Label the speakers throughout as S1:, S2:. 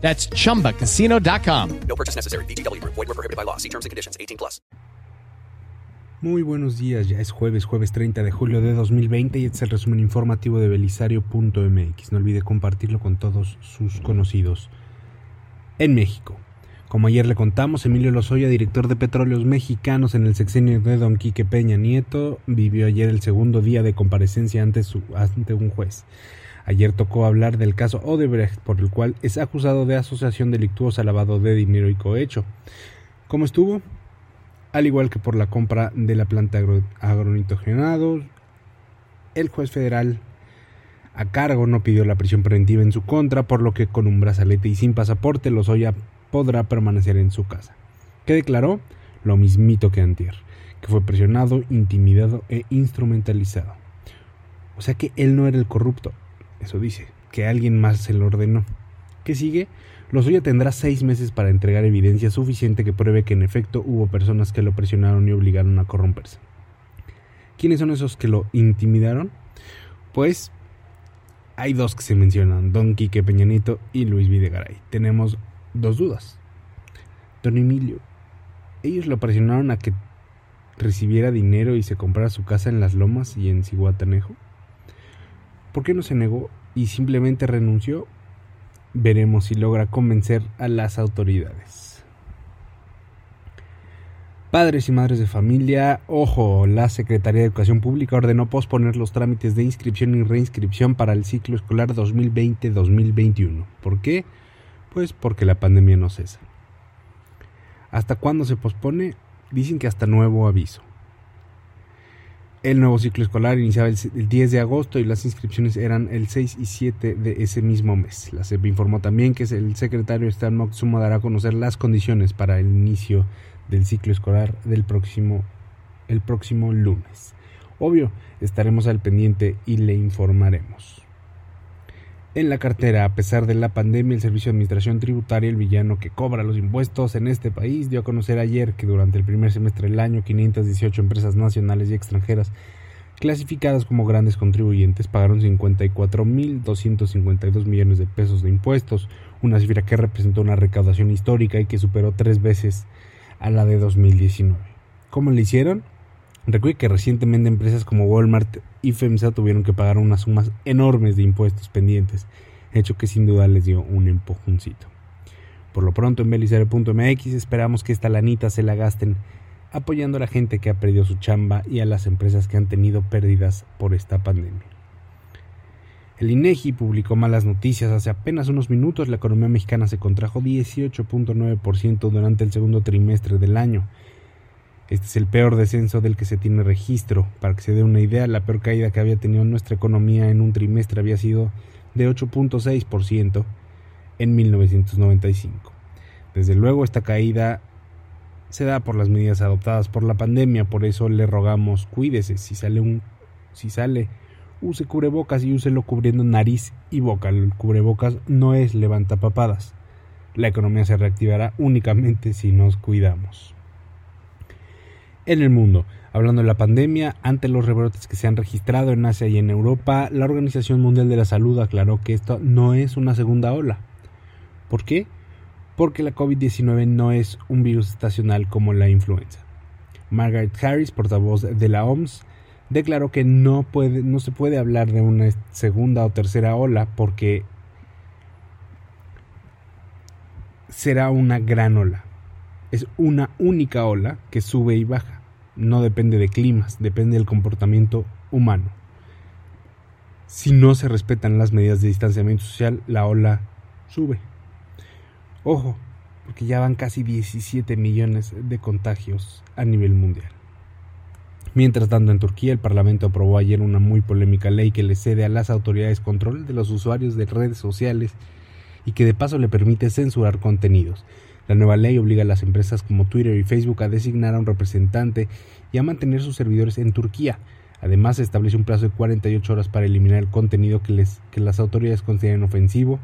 S1: That's chumbacasino.com.
S2: No purchase necessary. BGW. Void were prohibited by law. See terms and conditions. 18 plus.
S3: Muy buenos días, ya es jueves, jueves 30 de julio de 2020 y este es el resumen informativo de belisario.mx. No olvide compartirlo con todos sus conocidos. En México. Como ayer le contamos, Emilio Lozoya, director de Petróleos Mexicanos en el sexenio de Don Quique Peña Nieto, vivió ayer el segundo día de comparecencia ante, su, ante un juez. Ayer tocó hablar del caso Odebrecht, por el cual es acusado de asociación delictuosa, lavado de dinero y cohecho. ¿Cómo estuvo? Al igual que por la compra de la planta agro el juez federal a cargo no pidió la prisión preventiva en su contra, por lo que con un brazalete y sin pasaporte Lozoya podrá permanecer en su casa. ¿Qué declaró? Lo mismito que antier, que fue presionado, intimidado e instrumentalizado. O sea que él no era el corrupto, eso dice, que alguien más se lo ordenó. ¿Qué sigue? Lozoya tendrá seis meses para entregar evidencia suficiente que pruebe que en efecto hubo personas que lo presionaron y obligaron a corromperse. ¿Quiénes son esos que lo intimidaron? Pues hay dos que se mencionan, Don Quique Peñanito y Luis Videgaray. Tenemos dos dudas. Don Emilio, ellos lo presionaron a que recibiera dinero y se comprara su casa en Las Lomas y en Ciguatanejo. ¿Por qué no se negó y simplemente renunció? Veremos si logra convencer a las autoridades. Padres y madres de familia, ojo, la Secretaría de Educación Pública ordenó posponer los trámites de inscripción y reinscripción para el ciclo escolar 2020-2021. ¿Por qué? Pues porque la pandemia no cesa. ¿Hasta cuándo se pospone? Dicen que hasta nuevo aviso. El nuevo ciclo escolar iniciaba el 10 de agosto y las inscripciones eran el 6 y 7 de ese mismo mes. La CEP informó también que el secretario Stan Moctezuma dará a conocer las condiciones para el inicio del ciclo escolar del próximo, el próximo lunes. Obvio, estaremos al pendiente y le informaremos. En la cartera, a pesar de la pandemia, el Servicio de Administración Tributaria, el villano que cobra los impuestos en este país, dio a conocer ayer que durante el primer semestre del año 518 empresas nacionales y extranjeras clasificadas como grandes contribuyentes pagaron 54.252 millones de pesos de impuestos, una cifra que representó una recaudación histórica y que superó tres veces a la de 2019. ¿Cómo le hicieron? Recuerde que recientemente empresas como Walmart y FEMSA tuvieron que pagar unas sumas enormes de impuestos pendientes, hecho que sin duda les dio un empujoncito. Por lo pronto en belisario.mx esperamos que esta lanita se la gasten apoyando a la gente que ha perdido su chamba y a las empresas que han tenido pérdidas por esta pandemia. El INEGI publicó malas noticias. Hace apenas unos minutos la economía mexicana se contrajo 18.9% durante el segundo trimestre del año, este es el peor descenso del que se tiene registro. Para que se dé una idea, la peor caída que había tenido nuestra economía en un trimestre había sido de 8.6% en 1995. Desde luego esta caída se da por las medidas adoptadas por la pandemia, por eso le rogamos cuídese, si sale un si sale use cubrebocas y úselo cubriendo nariz y boca. El cubrebocas no es levantapapadas. La economía se reactivará únicamente si nos cuidamos en el mundo. Hablando de la pandemia, ante los rebrotes que se han registrado en Asia y en Europa, la Organización Mundial de la Salud aclaró que esto no es una segunda ola. ¿Por qué? Porque la COVID-19 no es un virus estacional como la influenza. Margaret Harris, portavoz de la OMS, declaró que no, puede, no se puede hablar de una segunda o tercera ola porque será una gran ola. Es una única ola que sube y baja. No depende de climas, depende del comportamiento humano. Si no se respetan las medidas de distanciamiento social, la ola sube. Ojo, porque ya van casi 17 millones de contagios a nivel mundial. Mientras tanto, en Turquía, el Parlamento aprobó ayer una muy polémica ley que le cede a las autoridades control de los usuarios de redes sociales y que de paso le permite censurar contenidos. La nueva ley obliga a las empresas como Twitter y Facebook a designar a un representante y a mantener sus servidores en Turquía. Además, establece un plazo de 48 horas para eliminar el contenido que, les, que las autoridades consideren ofensivo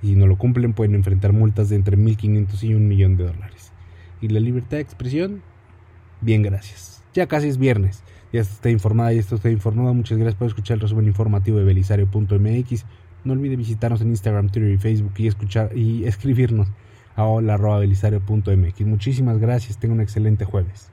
S3: y si no lo cumplen pueden enfrentar multas de entre 1.500 y un millón de dólares. ¿Y la libertad de expresión? Bien, gracias. Ya casi es viernes. Ya está informada y esto está informado. Muchas gracias por escuchar el resumen informativo de belisario.mx. No olvide visitarnos en Instagram, Twitter y Facebook y escuchar y escribirnos a hola.belisario.mx. Muchísimas gracias. Tengo un excelente jueves.